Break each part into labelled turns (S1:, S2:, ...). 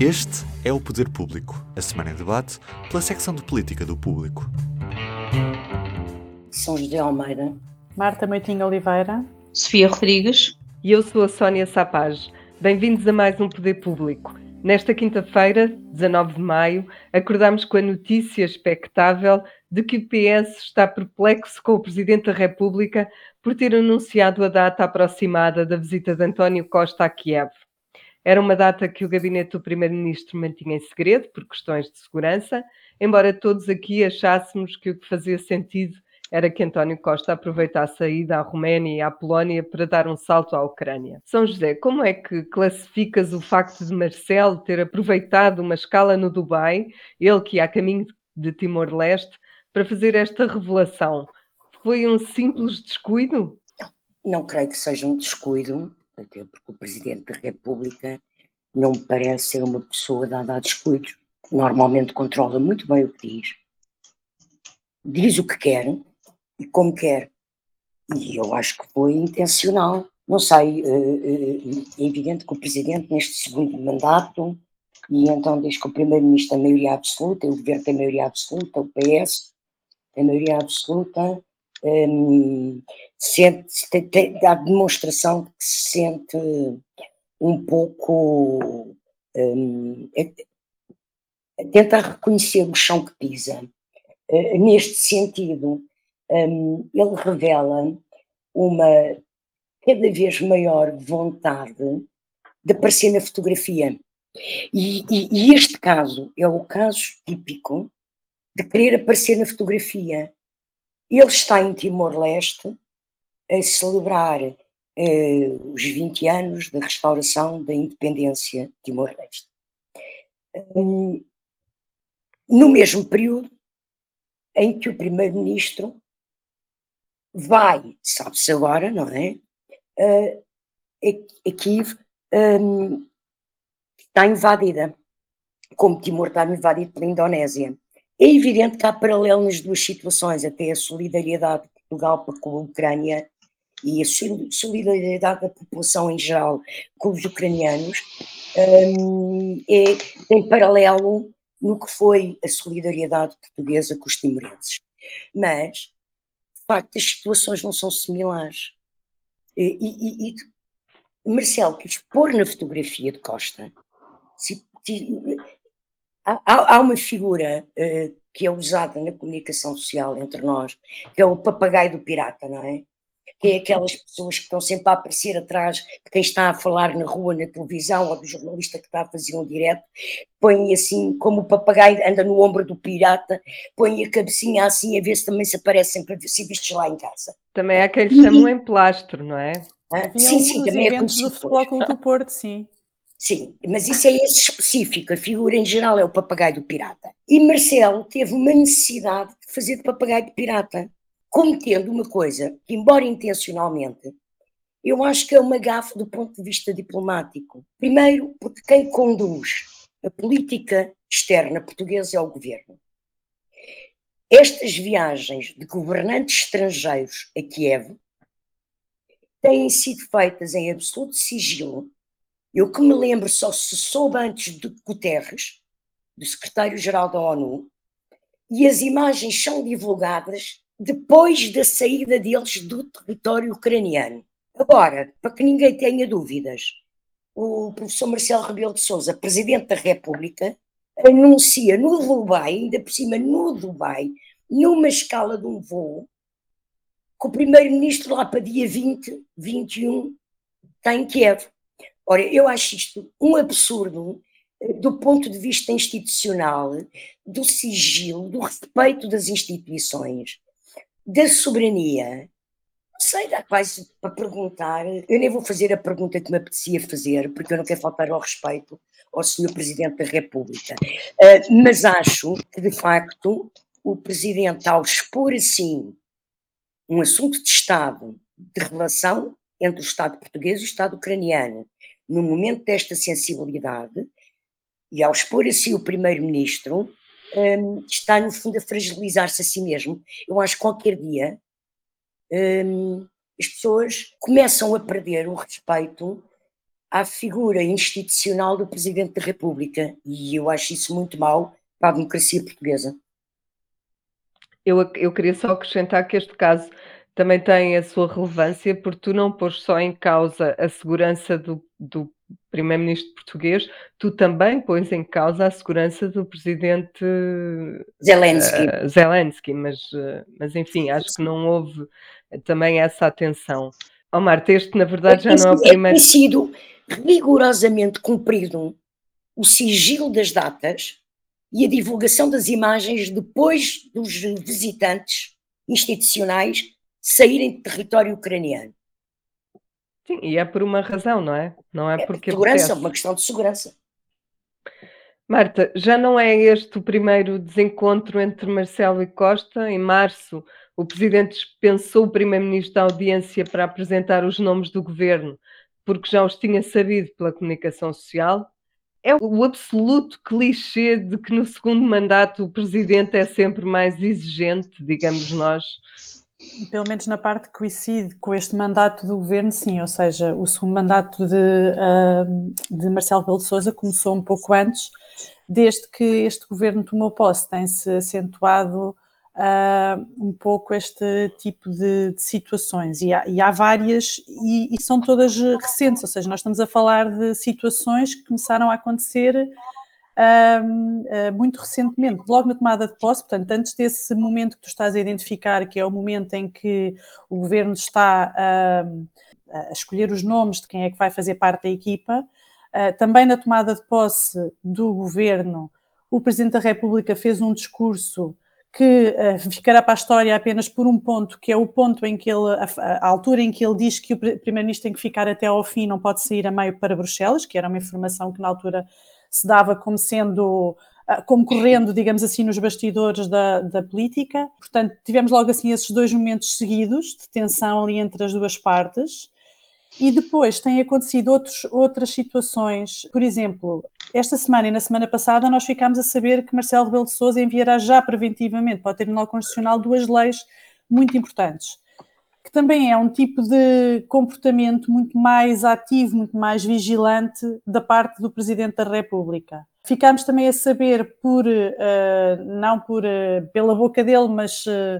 S1: Este é o Poder Público, a semana em debate pela secção de política do Público.
S2: São José Almeida,
S3: Marta Moitinho Oliveira,
S4: Sofia Rodrigues
S5: e eu sou a Sónia Sapaz. Bem-vindos a mais um Poder Público. Nesta quinta-feira, 19 de maio, acordamos com a notícia expectável de que o PS está perplexo com o Presidente da República por ter anunciado a data aproximada da visita de António Costa a Kiev. Era uma data que o gabinete do Primeiro-Ministro mantinha em segredo por questões de segurança, embora todos aqui achássemos que o que fazia sentido era que António Costa aproveitasse a ida à Roménia e à Polónia para dar um salto à Ucrânia. São José, como é que classificas o facto de Marcelo ter aproveitado uma escala no Dubai, ele que ia a caminho de Timor-Leste, para fazer esta revelação? Foi um simples descuido?
S2: Não, não creio que seja um descuido, até porque o Presidente da República não me parece ser uma pessoa dada a descuido. Normalmente controla muito bem o que diz, diz o que quer, e como quer. E eu acho que foi intencional. Não sei, é evidente que o Presidente, neste segundo mandato, e então diz que o Primeiro-Ministro tem maioria absoluta, o Governo tem maioria absoluta, o PS tem maioria absoluta, um, sente, tem, dá demonstração de que se sente um pouco. Um, é, tenta reconhecer o chão que pisa. Uh, neste sentido, um, ele revela uma cada vez maior vontade de aparecer na fotografia. E, e, e, este caso é o caso típico de querer aparecer na fotografia. Ele está em Timor-Leste a celebrar eh, os 20 anos da restauração da independência de Timor-Leste. Um, no mesmo período em que o primeiro-ministro vai, sabe-se agora, não é? Uh, a Kiev um, está invadida, como Timor está invadido pela Indonésia. É evidente que há paralelo nas duas situações, até a solidariedade de Portugal com a Ucrânia e a solidariedade da população em geral com os ucranianos um, é, tem paralelo no que foi a solidariedade portuguesa com os timorenses. Mas facto as situações não são similares. E, e, e Marcelo quis pôr na fotografia de Costa. Se, há, há, uma figura uh, que é usada na comunicação social entre nós, que é o papagaio do pirata, não é? Que é aquelas pessoas que estão sempre a aparecer atrás de quem está a falar na rua, na televisão, ou do jornalista que está a fazer um direto, põe assim, como o papagaio anda no ombro do pirata, põe a cabecinha assim a ver se também se aparecem para ser vistos lá em casa.
S5: Também há quem lhe chamam em plastro, não é?
S3: Ah, sim, sim, também é conhecido. do Futebol Clube do Porto, sim.
S2: Sim, mas isso é esse específico, a figura em geral é o papagaio do pirata. E Marcelo teve uma necessidade de fazer de papagaio do pirata cometendo uma coisa embora intencionalmente, eu acho que é uma gafe do ponto de vista diplomático. Primeiro, porque quem conduz a política externa portuguesa é o governo. Estas viagens de governantes estrangeiros a Kiev têm sido feitas em absoluto sigilo. Eu que me lembro só se soube antes de Guterres, do secretário-geral da ONU, e as imagens são divulgadas depois da saída deles do território ucraniano. Agora, para que ninguém tenha dúvidas, o professor Marcelo Rebelo de Sousa, Presidente da República, anuncia no Dubai, ainda por cima no Dubai, numa escala de um voo, que o Primeiro-Ministro lá para dia 20, 21, está em Kiev. Ora, eu acho isto um absurdo eh, do ponto de vista institucional, do sigilo, do respeito das instituições da soberania, não sei, dá quase para perguntar. Eu nem vou fazer a pergunta que me apetecia fazer, porque eu não quero faltar ao respeito ao Sr. Presidente da República. Uh, mas acho que, de facto, o Presidente, ao expor assim um assunto de Estado, de relação entre o Estado português e o Estado ucraniano, no momento desta sensibilidade, e ao expor assim o Primeiro-Ministro, um, está, no fundo, a fragilizar-se a si mesmo. Eu acho que qualquer dia um, as pessoas começam a perder o respeito à figura institucional do Presidente da República. E eu acho isso muito mau para a democracia portuguesa.
S5: Eu, eu queria só acrescentar que este caso também tem a sua relevância, porque tu não pôs só em causa a segurança do, do primeiro-ministro português, tu também pões em causa a segurança do presidente
S2: Zelensky. Uh,
S5: Zelensky, mas, uh, mas enfim, acho que não houve também essa atenção. Oh, Marta, este na verdade já não é o primeiro.
S2: Tem sido rigorosamente cumprido o sigilo das datas e a divulgação das imagens depois dos visitantes institucionais saírem de território ucraniano.
S5: Sim, e é por uma razão, não é? Não é,
S2: é
S5: porque.
S2: Segurança, apetece. uma questão de segurança.
S5: Marta, já não é este o primeiro desencontro entre Marcelo e Costa? Em março, o presidente dispensou o primeiro-ministro da audiência para apresentar os nomes do governo, porque já os tinha sabido pela comunicação social. É o absoluto clichê de que no segundo mandato o presidente é sempre mais exigente, digamos nós,
S3: pelo menos na parte que coincide com este mandato do governo, sim, ou seja, o segundo mandato de, de Marcelo Belo de Souza começou um pouco antes, desde que este governo tomou posse, tem-se acentuado uh, um pouco este tipo de, de situações, e há, e há várias, e, e, são todas recentes, ou seja, nós estamos a falar de situações que começaram a acontecer uh, muito recentemente, logo na tomada de posse, portanto, antes desse momento que tu estás a identificar, que é o momento em que o governo está a escolher os nomes de quem é que vai fazer parte da equipa, uh, também na tomada de posse do governo, o Presidente da República fez um discurso que uh, ficará para a história apenas por um ponto, que é o ponto em que ele, a, altura em que ele diz que o Primeiro-Ministro tem que ficar até ao fim, não pode sair a meio para Bruxelas, que era uma informação que na altura se dava como sendo ah, como correndo, digamos assim, nos bastidores da, da, política. Portanto, tivemos logo assim esses dois momentos seguidos de tensão ali entre as duas partes. E depois têm acontecido outros, outras situações. Por exemplo, esta semana e na semana passada nós ficámos a saber que Marcelo Rebelo de Sousa enviará já preventivamente para o Tribunal Constitucional duas leis muito importantes que também é um tipo de comportamento muito mais ativo, muito mais vigilante da parte do Presidente da República. Ficámos também a saber por, uh, não por, uh, pela boca dele, mas uh,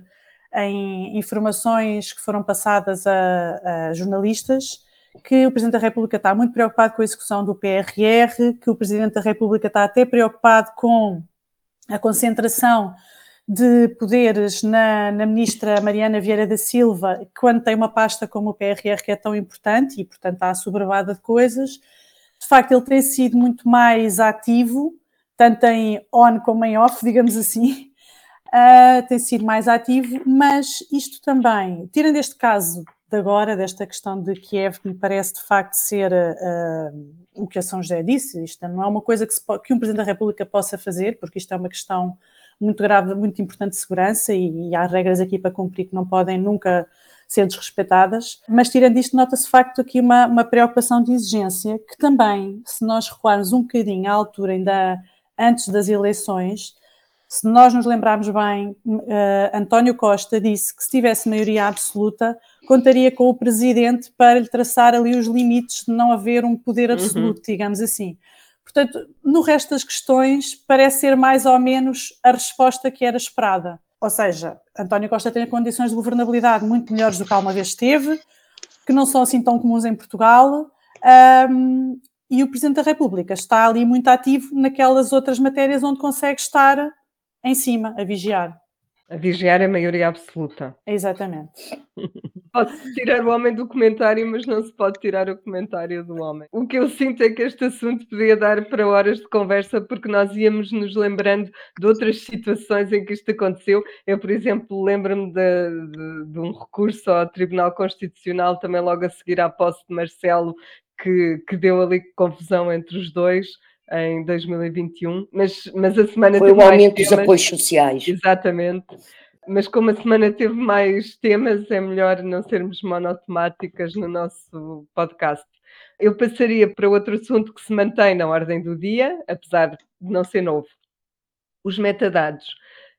S3: em informações que foram passadas a, a, jornalistas, que o Presidente da República está muito preocupado com a execução do PRR, que o Presidente da República está até preocupado com a concentração de poderes na, na, ministra Mariana Vieira da Silva, quando tem uma pasta como o PRR que é tão importante e, portanto, está assoberbada de coisas. De facto, ele tem sido muito mais ativo, tanto em on como em off, digamos assim, uh, tem sido mais ativo, mas isto também, tirando este caso de agora, desta questão de Kiev, que me parece de facto ser uh, o que a São José disse, isto não é uma coisa que, se, que um Presidente da República possa fazer, porque isto é uma questão muito grave, muito importante de segurança e, e há regras aqui para cumprir que não podem nunca ser desrespeitadas, mas tirando isto, nota-se de facto aqui uma, uma preocupação de exigência que também, se nós recuarmos um bocadinho à altura ainda antes das eleições, se nós nos lembrarmos bem, uh, António Costa disse que se tivesse maioria absoluta, contaria com o presidente para lhe traçar ali os limites de não haver um poder absoluto, uhum. digamos assim. Portanto, no resto das questões, parece ser mais ou menos a resposta que era esperada. Ou seja, António Costa tem condições de governabilidade muito melhores do que alguma vez teve, que não são assim tão comuns em Portugal, um, e o Presidente da República está ali muito ativo naquelas outras matérias onde consegue estar em cima, a vigiar.
S5: A vigiar é a maioria absoluta.
S3: Exatamente.
S5: Pode-se tirar o homem do comentário, mas não se pode tirar o comentário do homem. O que eu sinto é que este assunto podia dar para horas de conversa, porque nós íamos nos lembrando de outras situações em que isto aconteceu. Eu, por exemplo, lembro-me de, de, de um recurso ao Tribunal Constitucional, também logo a seguir à posse de Marcelo, que, que deu ali confusão entre os dois em 2021, mas, mas a semana
S2: Foi o aumento dos apoios sociais.
S5: Exatamente. Mas como a semana teve mais temas, é melhor não sermos monotemáticas no nosso podcast. Eu passaria para outro assunto que se mantém na ordem do dia, apesar de não ser novo. Os metadados.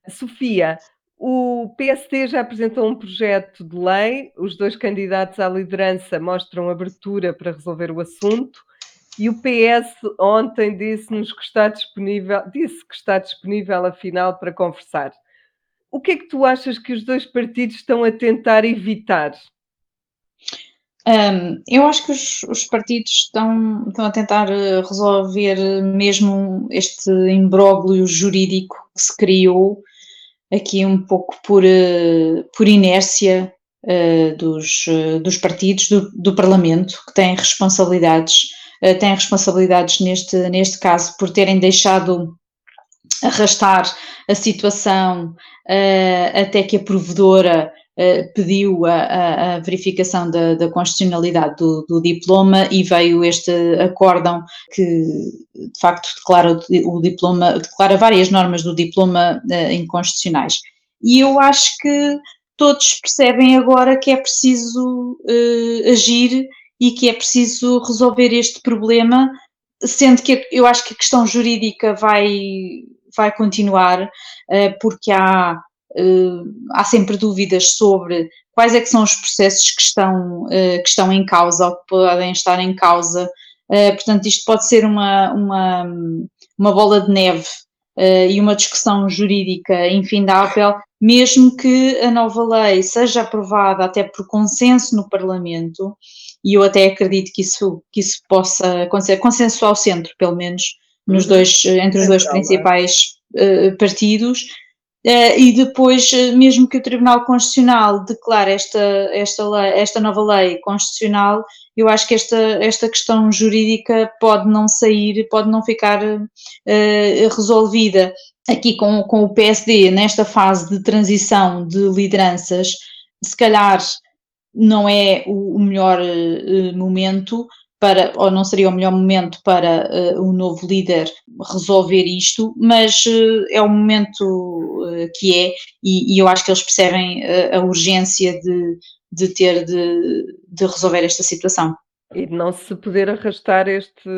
S5: Sofia, o PSD já apresentou um projeto de lei, os dois candidatos à liderança mostram abertura para resolver o assunto E o PS ontem disse-nos que está disponível, disse que está disponível afinal para conversar. O que é que tu achas que os dois partidos estão a tentar evitar?
S4: Um, eu acho que os, os, partidos estão, estão a tentar eh, resolver mesmo este imbróglio jurídico que se criou aqui um pouco por, uh, por inércia uh, dos, dos partidos do, do, Parlamento, que têm responsabilidades, têm responsabilidades neste, neste caso por terem deixado arrastar a situação até que a provedora Uh, pediu a, a verificação da, da constitucionalidade do, do, diploma e veio este acórdão que de facto declara o, o diploma, declara várias normas do diploma uh, inconstitucionais. E eu acho que todos percebem agora que é preciso uh, agir e que é preciso resolver este problema, sendo que eu acho que a questão jurídica vai, vai continuar, porque há uh, há sempre dúvidas sobre quais é que são os processos que estão, uh, que estão em causa ou que podem estar em causa. Portanto, isto pode ser uma, uma, uma bola de neve e uma discussão jurídica infindável, mesmo que a nova lei seja aprovada até por consenso no Parlamento, e eu até acredito que isso, que isso possa acontecer, consenso ao centro, pelo menos, nos uhum. dois, entre os dois é? principais partidos, Uh, e depois, eh, mesmo que o Tribunal Constitucional declare esta, esta, lei, esta nova lei constitucional, eu acho que esta, esta questão jurídica pode não sair, pode não ficar uh, resolvida. Aqui com, com o PSD, nesta fase de transição de lideranças, se calhar não é o, o melhor uh, momento, para, ou não seria o melhor momento para uh, o novo líder resolver isto, mas uh, é o momento uh, que é, e, e, eu acho que eles percebem a urgência de, de ter de, de, resolver esta situação.
S5: E não se poder arrastar este,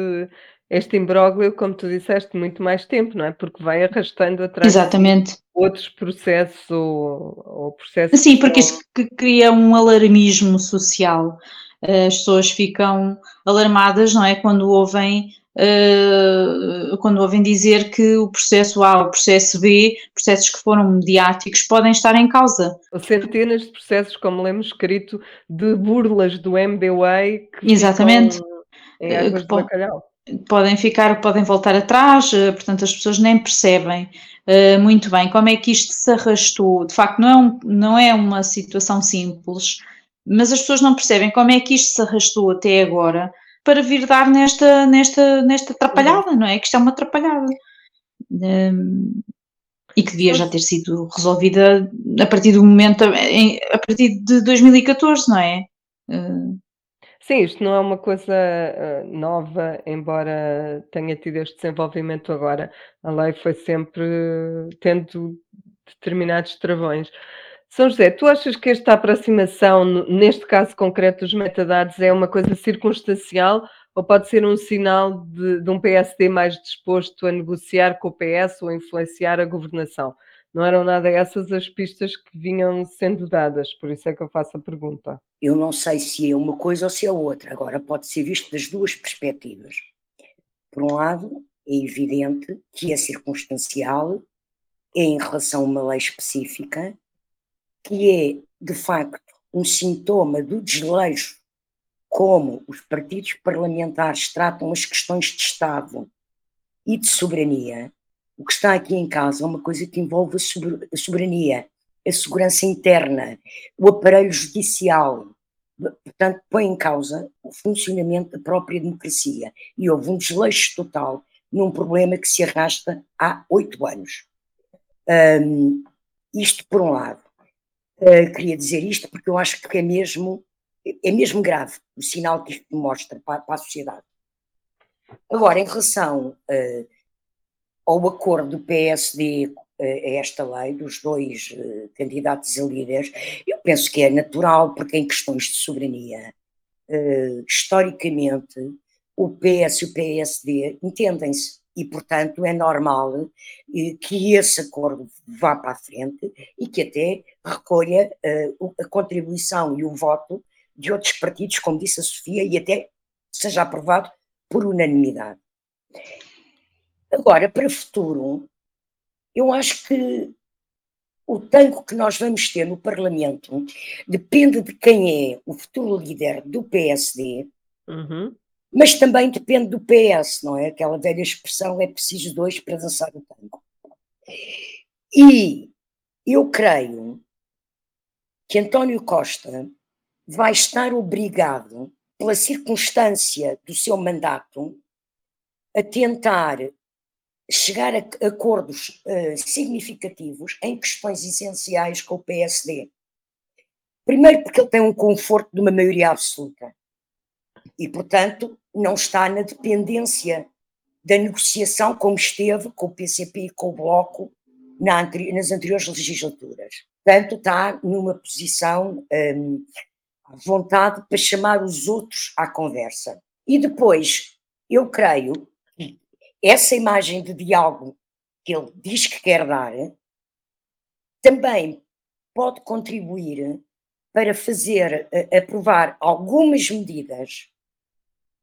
S5: este imbróglio, como tu disseste, muito mais tempo, não é? Porque vai arrastando atrás
S4: Exatamente.
S5: outros processos ou, ou processos.
S4: Sim, porque isso cria um alarmismo social as pessoas ficam alarmadas, não é? Quando ouvem, uh, quando ouvem dizer que o processo A, o processo B, processos que foram mediáticos, podem estar em causa.
S5: Centenas de processos, como lemos escrito, de burlas do MBWay
S4: que Exatamente.
S5: em águas que, de bacalhau.
S4: Podem ficar, podem voltar atrás, eh, portanto as pessoas nem percebem uh, muito bem como é que isto se arrastou. De facto, não é, um, não é uma situação simples mas as pessoas não percebem como é que isto se arrastou até agora para vir dar nesta, nesta, nesta atrapalhada, não é? Que isto é uma atrapalhada. Um, e que devia já ter sido resolvida a partir do momento, a partir de 2014, não é? Uh,
S5: Sim, isto não é uma coisa uh, nova, embora tenha tido este desenvolvimento agora. A lei foi sempre tendo determinados travões. São José, tu achas que esta aproximação, neste caso concreto dos metadados, é uma coisa circunstancial ou pode ser um sinal de, de, um PSD mais disposto a negociar com o PS ou a influenciar a governação? Não eram nada essas as pistas que vinham sendo dadas, por isso é que eu faço a pergunta.
S2: Eu não sei se é uma coisa ou se é outra, agora pode ser visto das duas perspectivas. Por um lado, é evidente que é circunstancial, é em relação a uma lei específica, que é, de facto, um sintoma do desleixo como os partidos parlamentares tratam as questões de Estado e de soberania, o que está aqui em causa é uma coisa que envolve a soberania, a segurança interna, o aparelho judicial. Portanto, põe em causa o funcionamento da própria democracia. E houve um desleixo total num problema que se arrasta há oito anos. Um, isto por um lado. Uh, queria dizer isto porque eu acho que é mesmo, é mesmo grave o sinal que isto mostra para, para a sociedade. Agora, em relação uh, ao acordo do PSD uh, a esta lei, dos dois candidatos a líderes, eu penso que é natural, porque em questões de soberania, historicamente, o PS e o PSD entendem-se e, portanto, é normal eh, que esse acordo vá para a frente e que até recolha a contribuição e o voto de outros partidos, como disse a Sofia, e até seja aprovado por unanimidade. Agora, para o futuro, eu acho que o tango que nós vamos ter no Parlamento depende de quem é o futuro líder do PSD,
S5: Uhum.
S2: mas também depende do PS, não é? Aquela velha expressão é preciso dois para dançar o tango. E eu creio que António Costa vai estar obrigado, pela circunstância do seu mandato, a tentar chegar a acordos uh, significativos em questões essenciais com o PSD. Primeiro, porque ele tem um conforto de uma maioria absoluta e, portanto, não está na dependência da negociação como esteve com o PCP e com o Bloco na, nas anteriores legislaturas. Portanto, está numa posição um, à vontade para chamar os outros à conversa. E depois, eu creio essa imagem de diálogo que ele diz que quer dar também pode contribuir para fazer uh, aprovar algumas medidas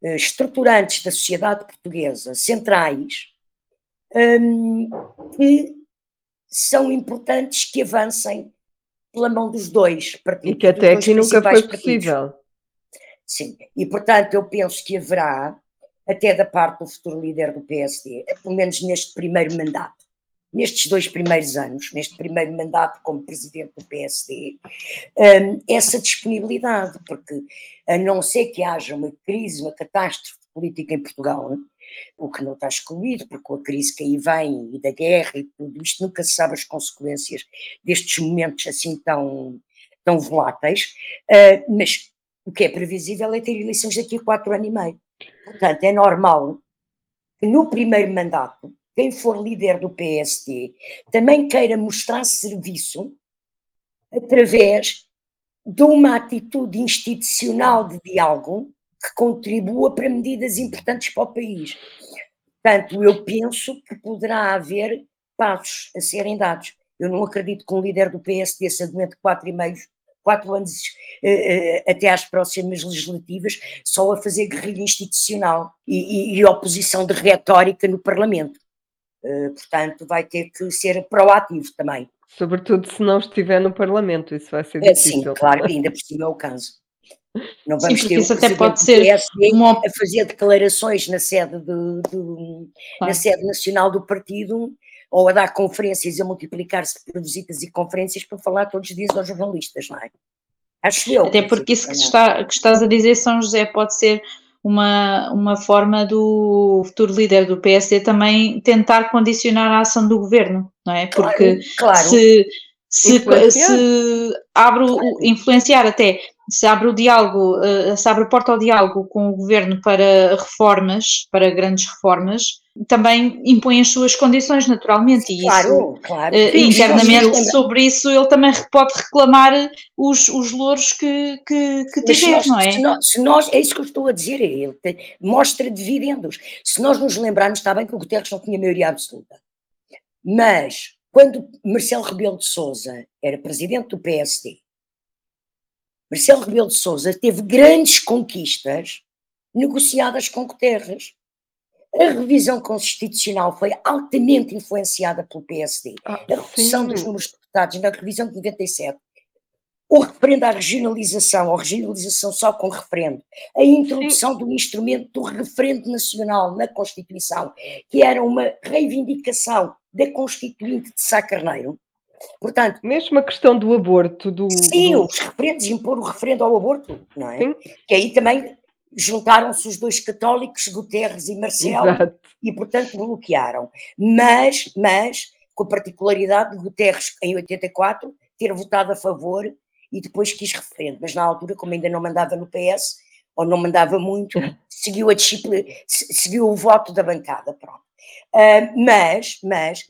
S2: uh, estruturantes da sociedade portuguesa, centrais, um, que são importantes que avancem pela mão dos dois partidos.
S5: E que até aqui nunca foi possível.
S2: Sim, e portanto eu penso que haverá, até da parte do futuro líder do PSD, pelo menos neste primeiro mandato, nestes dois primeiros anos, neste primeiro mandato como presidente do PSD, um, essa disponibilidade, porque a não ser que haja uma crise, uma catástrofe política em Portugal, o que não está excluído, porque com a crise que aí vem e da guerra e tudo isto, nunca se sabe as consequências destes momentos assim tão, tão voláteis, uh, mas o que é previsível é ter eleições daqui a quatro anos e meio. Portanto, é normal que no primeiro mandato, quem for líder do PSD também queira mostrar serviço através de uma atitude institucional de diálogo que contribua para medidas importantes para o país. Portanto, eu penso que poderá haver passos a serem dados. Eu não acredito que um líder do PSD se aguente quatro e meio, quatro anos uh, uh, até às próximas legislativas só a fazer guerrilha institucional e, e, e oposição de retórica no Parlamento. Uh, portanto, vai ter que ser proativo também.
S5: Sobretudo se não estiver no Parlamento, isso vai ser difícil.
S2: Sim, claro, ainda por cima é o caso.
S4: Não vamos Sim, ter isso até pode ser
S2: uma... a fazer declarações na sede, de, de na sede nacional do partido ou a dar conferências, a multiplicar-se por visitas e conferências para falar todos os dias aos jornalistas, não é? Acho eu.
S4: Até porque isso que, está, que estás a dizer, São José, pode ser uma, uma forma do futuro líder do PSD também tentar condicionar a ação do governo, não é? Porque claro, claro. se se, se abre o, influenciar até se abre o diálogo, eh, se abre a porta ao diálogo com o governo para reformas, para grandes reformas, também impõe as suas condições naturalmente e
S2: claro, isso, claro.
S4: Uh, internamente sobre isso ele também pode reclamar os, os louros que, que, que tiver, não é?
S2: Se nós, se nós, é isso que eu estou a dizer, ele mostra dividendos. Se nós nos lembrarmos, está bem que o Guterres não tinha maioria absoluta, mas quando Marcelo Rebelo de Sousa era presidente do PSD, Marcelo Rebelo de Sousa teve grandes conquistas negociadas com Guterres. A revisão constitucional foi altamente influenciada pelo PSD. Ah, a redução dos números de deputados na revisão de 97 o referendo à regionalização, ou regionalização só com referendo, a introdução Sim. do instrumento do referendo nacional na Constituição, que era uma reivindicação da Constituinte de Sá Carneiro. Portanto,
S5: mesmo a questão do aborto, do.
S2: Sim,
S5: do...
S2: os referendos, impor o referendo ao aborto, não é? Sim. Que aí também juntaram-se os dois católicos, Guterres e Marcelo, Exato. e portanto bloquearam. Mas, mas, com a particularidade de Guterres, em 84, ter votado a favor e depois quis referendo, mas na altura, como ainda não mandava no PS, ou não mandava muito, seguiu a disciplina, seguiu o voto da bancada, pronto. Uh, mas, mas,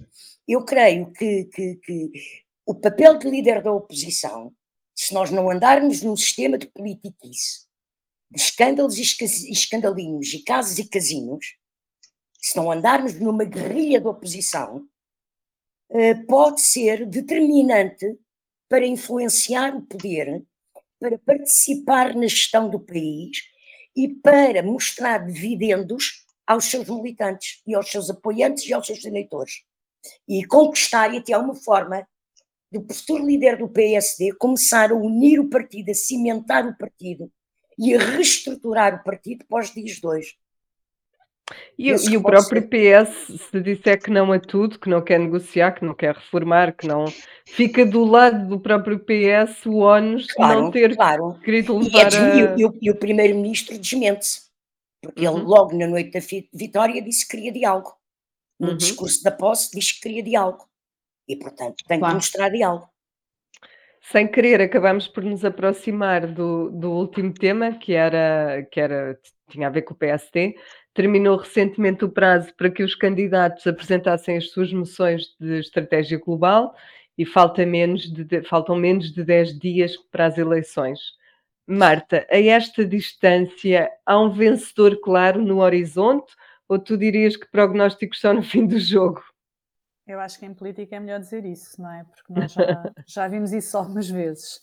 S2: eu creio que, que, que o papel de líder da oposição, se nós não andarmos num sistema de politiquice, escândalos e escandalinhos e casos e casinos, se não andarmos numa guerrilha de oposição, uh, pode ser determinante para influenciar o poder, para participar na gestão do país e para mostrar dividendos aos seus militantes e aos seus apoiantes e aos seus eleitores. E conquistar e até uma forma do futuro líder do PSD começar a unir o partido, a cimentar o partido e a reestruturar o partido pós dias dois.
S5: E, e o próprio ser... PS, se disser que não a tudo, que não quer negociar, que não quer reformar, que não fica do lado do próprio PS o ónus claro, de não ter claro. querido levar
S2: e, é a... e, o, e o primeiro-ministro desmente-se, porque uhum. ele logo na noite da vitória disse que queria diálogo. No uhum. discurso da posse diz que queria diálogo. E, portanto, tem claro. que mostrar diálogo.
S5: Sem querer, acabamos por nos aproximar do, do último tema, que era, que era tinha a ver com o PST. Terminou recentemente o prazo para que os candidatos apresentassem as suas moções de estratégia global e falta menos de, faltam menos de 10 dias para as eleições. Marta, a esta distância, há um vencedor claro no horizonte ou tu dirias que prognósticos são no fim do jogo?
S3: Eu acho que em política é melhor dizer isso, não é? Porque nós já, já vimos isso algumas vezes.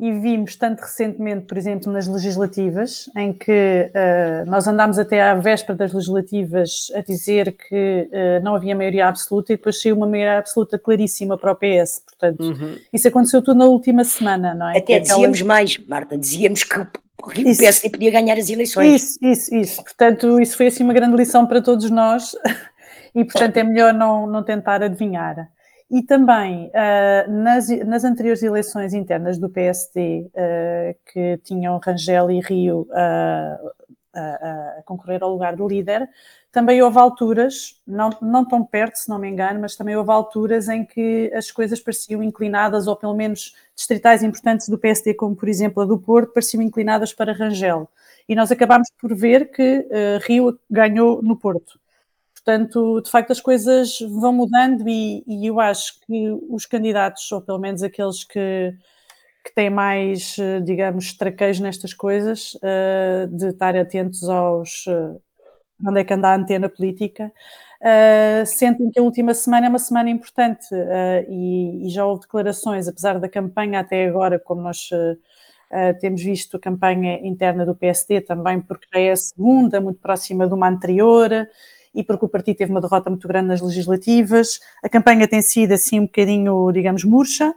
S3: E vimos tanto recentemente, por exemplo, nas legislativas, em que uh, nós andámos até à véspera das legislativas a dizer que uh, não havia maioria absoluta e depois saiu uma maioria absoluta claríssima para o PS. Portanto, uhum. isso aconteceu tudo na última semana, não é?
S2: Até dizíamos aquela... mais, Marta, dizíamos que o PSD podia ganhar as eleições.
S3: Isso, isso, isso. Portanto, isso foi assim uma grande lição para todos nós e, portanto, é melhor não, não tentar adivinhar. E também, uh, nas, nas anteriores eleições internas do PSD, uh, ah, que tinham Rangel e Rio uh, a concorrer ao lugar do líder, também houve alturas, não, não tão perto, se não me engano, mas também houve alturas em que as coisas pareciam inclinadas, ou pelo menos distritais importantes do PSD, como por exemplo a do Porto, pareciam inclinadas para Rangel. E nós acabámos por ver que Rio ganhou no Porto. Portanto, de facto, as coisas vão mudando e, e, eu acho que os candidatos, ou pelo menos aqueles que, que têm mais, eh, digamos, traquejo nestas coisas, uh, de estar atentos aos. Uh, onde é que anda a antena política, uh, sentem que a última semana é uma semana importante e, e, já houve declarações, apesar da campanha até agora, como nós. temos visto a campanha interna do PSD também, porque é a segunda, muito próxima de uma anterior, e porque o partido teve uma derrota muito grande nas legislativas. A campanha tem sido assim um bocadinho, digamos, murcha.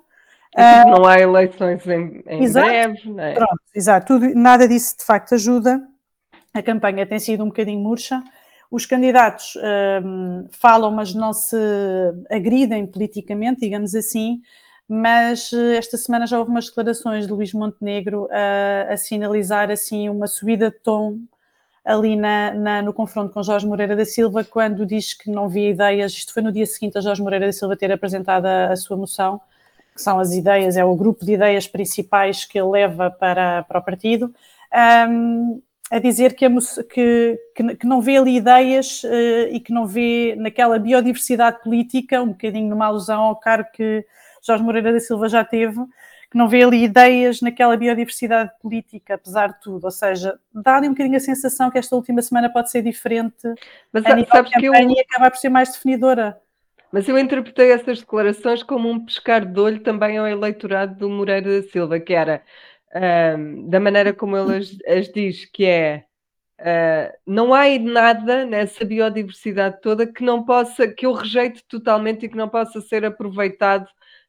S5: Uh, não há eleições em, em exato, breve, não é?
S3: Pronto, exato. Tudo, nada disso de facto ajuda. A campanha tem sido um bocadinho murcha. Os candidatos um, falam, mas não se agridem politicamente, digamos assim. Mas eh, esta semana já houve umas declarações de Luís Montenegro a, a sinalizar assim uma subida de tom ali na, na, no confronto com Jorge Moreira da Silva, quando diz que não via ideias, isto foi no dia seguinte a Jorge Moreira da Silva ter apresentado a, a sua moção, que são as ideias, é o grupo de ideias principais que ele leva para, para o partido, um, a dizer que, a, que, que, não vê ali ideias uh, e que não vê naquela biodiversidade política, um bocadinho numa alusão ao cargo que Jorge Moreira da Silva já teve, que não vê ali ideias naquela biodiversidade política, apesar de tudo. Ou seja, dá-lhe um bocadinho a sensação que esta última semana pode ser diferente Mas, a sabes que eu... e acabar por ser mais definidora.
S5: Mas eu interpretei essas declarações como um pescar de olho também ao eleitorado do Moreira da Silva, que era da maneira como ele as, as diz, que é uh, não há nada nessa biodiversidade toda que não possa, que eu rejeite totalmente e que não possa ser aproveitado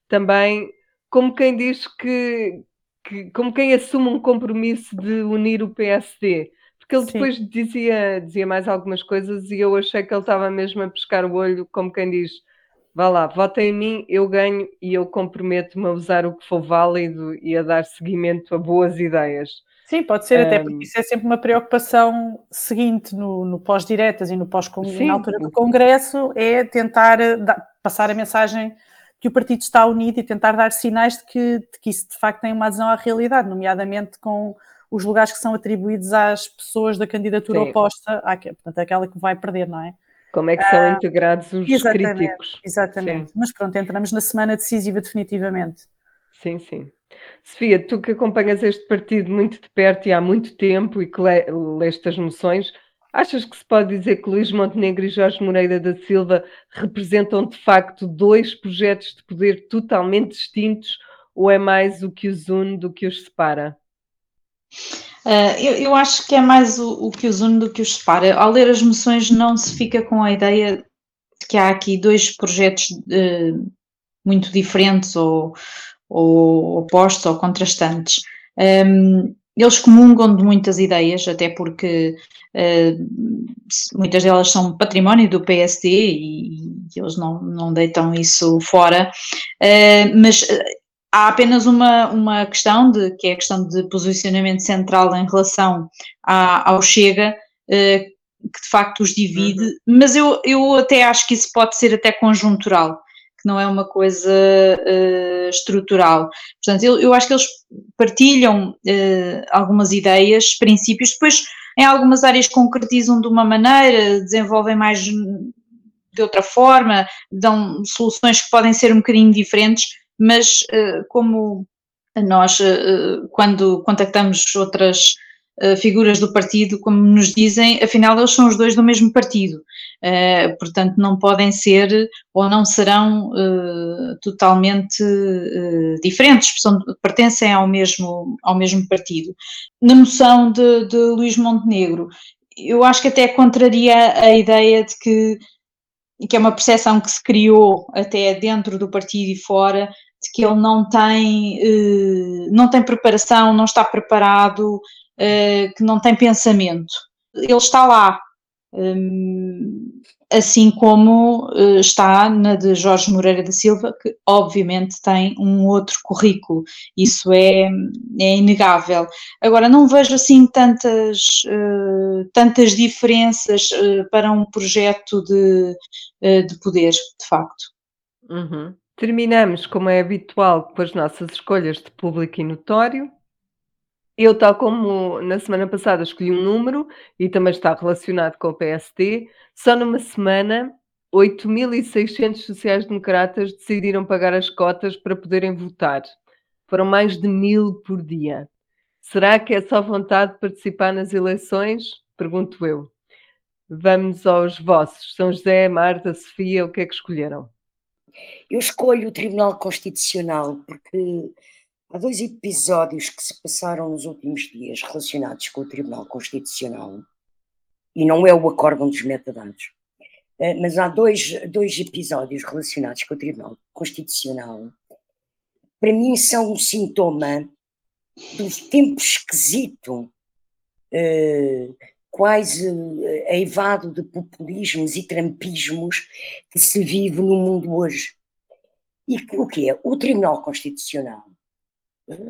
S5: também como quem diz que, que, como quem assume um compromisso de unir o PSD. Porque ele Sim. depois dizia, dizia mais algumas coisas e eu achei que ele estava mesmo a pescar o olho, como quem diz: vá lá, votem em mim, eu ganho e eu comprometo-me a usar o que for válido e a dar seguimento a boas ideias.
S3: Sim, pode ser, um, até porque isso é sempre uma preocupação seguinte no, no pós-diretas e no pós-congresso, na altura do Congresso, é tentar eh, passar a mensagem que o partido está unido e tentar dar sinais de que, de que isso de facto tem uma adesão à realidade, nomeadamente com os lugares que são atribuídos às pessoas da candidatura Sim. oposta, à, portanto, aquela que vai perder, não é?
S5: Como é que são ah, integrados os exatamente, críticos?
S3: Exatamente, sim. mas pronto, entramos na semana decisiva definitivamente.
S5: Sim, sim. Sofia, tu que acompanhas este partido muito de perto e há muito tempo e que leste as moções, Achas que se pode dizer que Luís Montenegro e Jorge Moreira da Silva representam de facto dois projetos de poder totalmente distintos ou é mais o que os une do que os separa?
S4: Uh, eu, eu, acho que é mais o, o, que os une do que os separa. Ao ler as moções, não se fica com a ideia de que há aqui dois projetos uh, muito diferentes ou, ou, opostos ou contrastantes. Um, eles comungam de muitas ideias, até porque uh, muitas delas são património do PSD e, e eles não, não deitam isso fora, mas há apenas uma, uma questão, de, que é a questão de posicionamento central em relação à, ao Chega, uh, que de facto os divide, uhum. mas eu, eu até acho que isso pode ser até conjuntural, não é uma coisa uh, estrutural. Portanto, eu, eu acho que eles partilham uh, algumas ideias, princípios, depois em algumas áreas concretizam de uma maneira, desenvolvem mais de outra forma, dão soluções que podem ser um bocadinho diferentes, mas eh, como nós, quando contactamos outras eh, figuras do partido, como nos dizem, afinal eles são os dois do mesmo partido, portanto não podem ser ou não serão totalmente diferentes, são, pertencem ao mesmo, ao mesmo partido. Na moção de, de Luís Montenegro, eu acho que até contraria a ideia de que que é uma percepção que se criou até dentro do partido e fora, de que ele não tem, não tem preparação, não está preparado, eh, que não tem pensamento. Ele está lá, hum, assim como eh, está na de Jorge Moreira da Silva, que obviamente tem um outro currículo, isso é, é inegável. Agora, não vejo assim tantas, tantas diferenças para um projeto de, de poder, de facto.
S5: Uhum. Terminamos, como é habitual, com as nossas escolhas de público e notório. Eu, tal como na semana passada, escolhi um número e também está relacionado com o PST. Só numa semana, 8.600 sociais-democratas decidiram pagar as cotas para poderem votar. Foram mais de mil por dia. Será que é só vontade de participar nas eleições? Pergunto eu. Vamos aos vossos. São José, Marta, Sofia, o que é que escolheram?
S2: Eu escolho o Tribunal Constitucional porque há dois episódios que se passaram nos últimos dias relacionados com o Tribunal Constitucional e não é o acórdão dos metadados, eh, mas há dois, dois episódios relacionados com o Tribunal Constitucional para mim são um sintoma do tempo esquisito, eh, quase eh, eivado de populismos e trampismos que se vive no mundo hoje. E o que é? O Tribunal Constitucional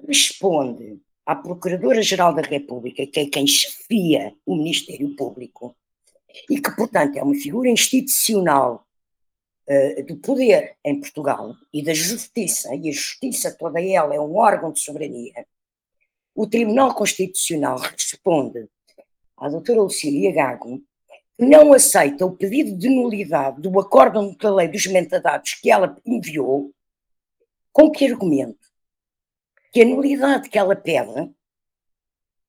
S2: responde à Procuradora-Geral da República, que é quem chefia o Ministério Público, e que, portanto, é uma figura institucional uh, do poder em Portugal e da justiça, e a justiça toda ela é um órgão de soberania. O Tribunal Constitucional responde à doutora Lucília Gago, que não aceita o pedido de nulidade do acórdão da lei dos metadados que ela enviou, com que argumento? Que a nulidade que ela pede,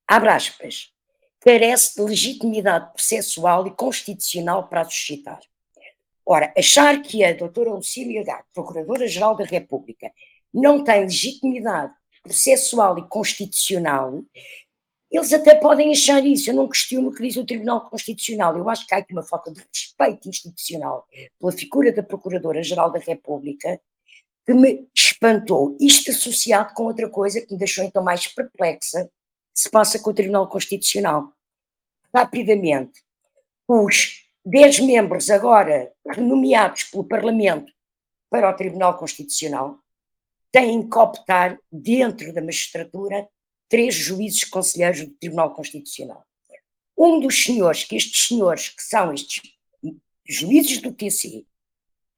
S2: abre aspas, carece de legitimidade processual e constitucional para a suscitar. Ora, achar que a doutora Lucília Gago, Procuradora-Geral da República, não tem legitimidade processual e constitucional eles até podem achar isso, eu não questiono o que diz o Tribunal Constitucional, eu acho que há aqui uma falta de respeito institucional pela figura da Procuradora-Geral da República que me espantou, isto associado com outra coisa que me deixou então mais perplexa, se passa com o Tribunal Constitucional. Rapidamente, os 10 membros agora renomeados pelo Parlamento para o Tribunal Constitucional têm que optar dentro da magistratura três juízes conselheiros do Tribunal Constitucional. Um dos senhores, que estes senhores, que são estes juízes do TC,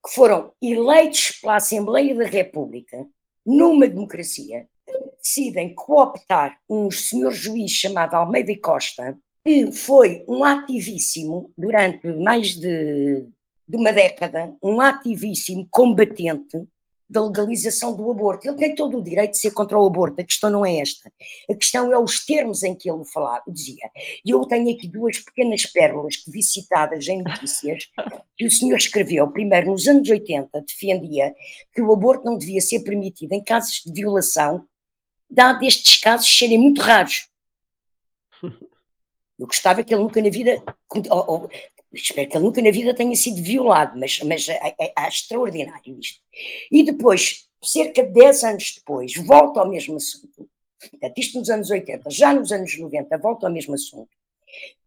S2: que foram eleitos pela Assembleia da República, numa democracia, decidem cooptar um senhor juiz chamado Almeida Costa, que foi um ativíssimo durante mais de, de uma década, um ativíssimo combatente da legalização do aborto. Ele tem todo o direito de ser contra o aborto, a questão não é esta. A questão é os termos em que ele falava, dizia. E eu tenho aqui duas pequenas pérolas que vi citadas em notícias, que o senhor escreveu, primeiro nos anos 80, defendia que o aborto não devia ser permitido em casos de violação, dado estes casos serem muito raros. Eu gostava que ele nunca na vida, espero que ele nunca na vida tenha sido violado, mas, mas é, é, é extraordinário isto. E depois, cerca de 10 anos depois, volta ao mesmo assunto, isto nos anos 80, já nos anos 90, volta ao mesmo assunto,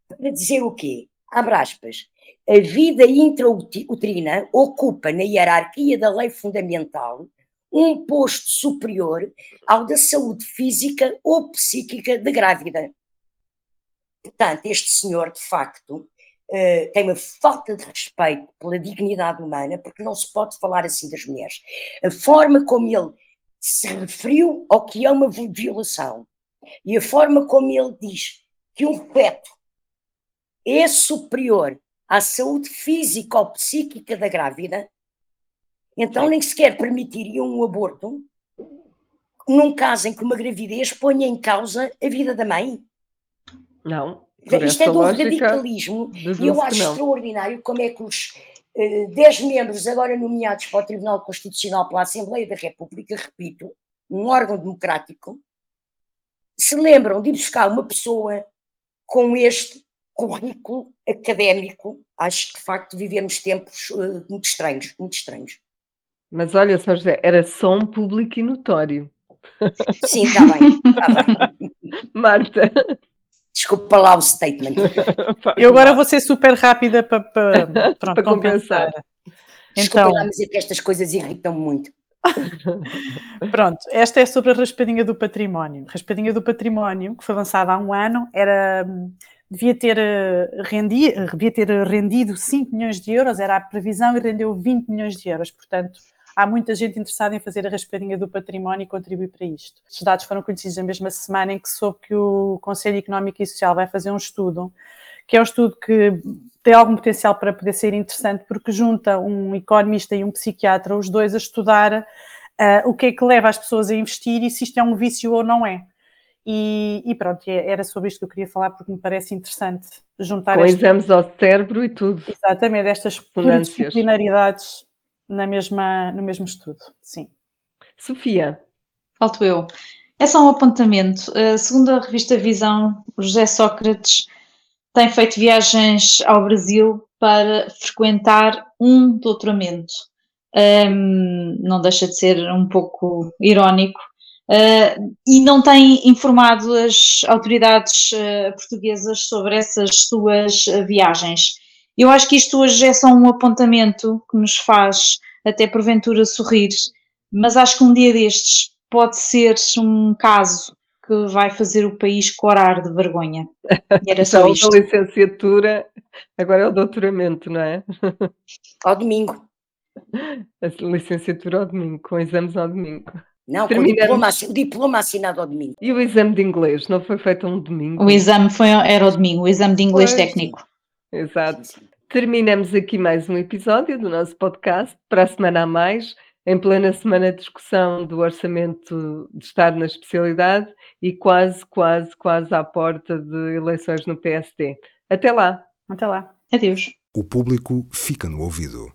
S2: para dizer o quê? Abre aspas, a vida intrauterina ocupa na hierarquia da lei fundamental um posto superior ao da saúde física ou psíquica de grávida. Portanto, este senhor, de facto, uh, tem uma falta de respeito pela dignidade humana, porque não se pode falar assim das mulheres. A forma como ele se referiu ao que é uma violação e a forma como ele diz que um feto é superior à saúde física ou psíquica da grávida, então nem sequer permitiriam um aborto num caso em que uma gravidez ponha em causa a vida da mãe.
S5: Não.
S2: Isto é do radicalismo e eu acho extraordinário como é que os uh, 10 membros agora nomeados para o Tribunal Constitucional pela Assembleia da República, repito, um órgão democrático, se lembram de ir buscar uma pessoa com este currículo académico. Acho que de facto vivemos tempos uh, muito estranhos, muito estranhos.
S5: Mas olha, São José, era só um público e notório.
S2: Sim, está bem, tá bem.
S5: Marta.
S2: Desculpa lá o statement.
S3: Eu agora vou ser super rápida para, para, para compensar.
S2: Então, Desculpa lá, mas é que estas coisas irritam muito.
S3: Pronto, esta é sobre a raspadinha do património. Raspadinha do património, que foi lançada há um ano, era devia ter, eh, rendi, devia ter rendido 5 milhões de euros, era a previsão, e rendeu 20 milhões de euros. Portanto, há muita gente interessada em fazer a raspadinha do património e contribuir para isto. Estes dados foram conhecidos na mesma semana em que soube que o Conselho Económico e Social vai fazer um estudo, que é um estudo que tem algum potencial para poder ser interessante, porque junta um economista e um psiquiatra, os dois a estudar uh, o que é que leva as pessoas a investir e se isto é um vício ou não é. E, e, pronto, era sobre isto que eu queria falar porque me parece interessante juntar.
S5: Com exames ao cérebro e tudo.
S3: Exatamente, estas disciplinaridades na mesma, no mesmo estudo, sim.
S5: Sofia.
S4: Falto eu. É só um apontamento. Uh, segundo a revista Visão, José Sócrates tem feito viagens ao Brasil para frequentar um doutoramento. Um, não deixa de ser um pouco irónico, Uh, e não tem informado as autoridades uh, portuguesas sobre essas suas viagens. Eu acho que isto hoje é só um apontamento que nos faz até porventura sorrir, mas acho que um dia destes pode ser um caso que vai fazer o país corar de vergonha.
S5: E era só então, isto. a licenciatura, agora é o doutoramento, não é?
S2: Ao domingo.
S5: A licenciatura ao domingo, com exames ao domingo.
S2: Não, o diploma, o diploma assinado ao domingo.
S5: E o exame de inglês não foi feito um domingo?
S4: O exame foi, era ao domingo, o exame de inglês pois. técnico.
S5: Exato. Terminamos aqui mais um episódio do nosso podcast. Para a semana a mais, em plena semana de discussão do Orçamento de Estado na especialidade e quase, quase, quase à porta de eleições no PSD. Até lá.
S3: Até lá.
S4: Adeus.
S1: O público fica no ouvido.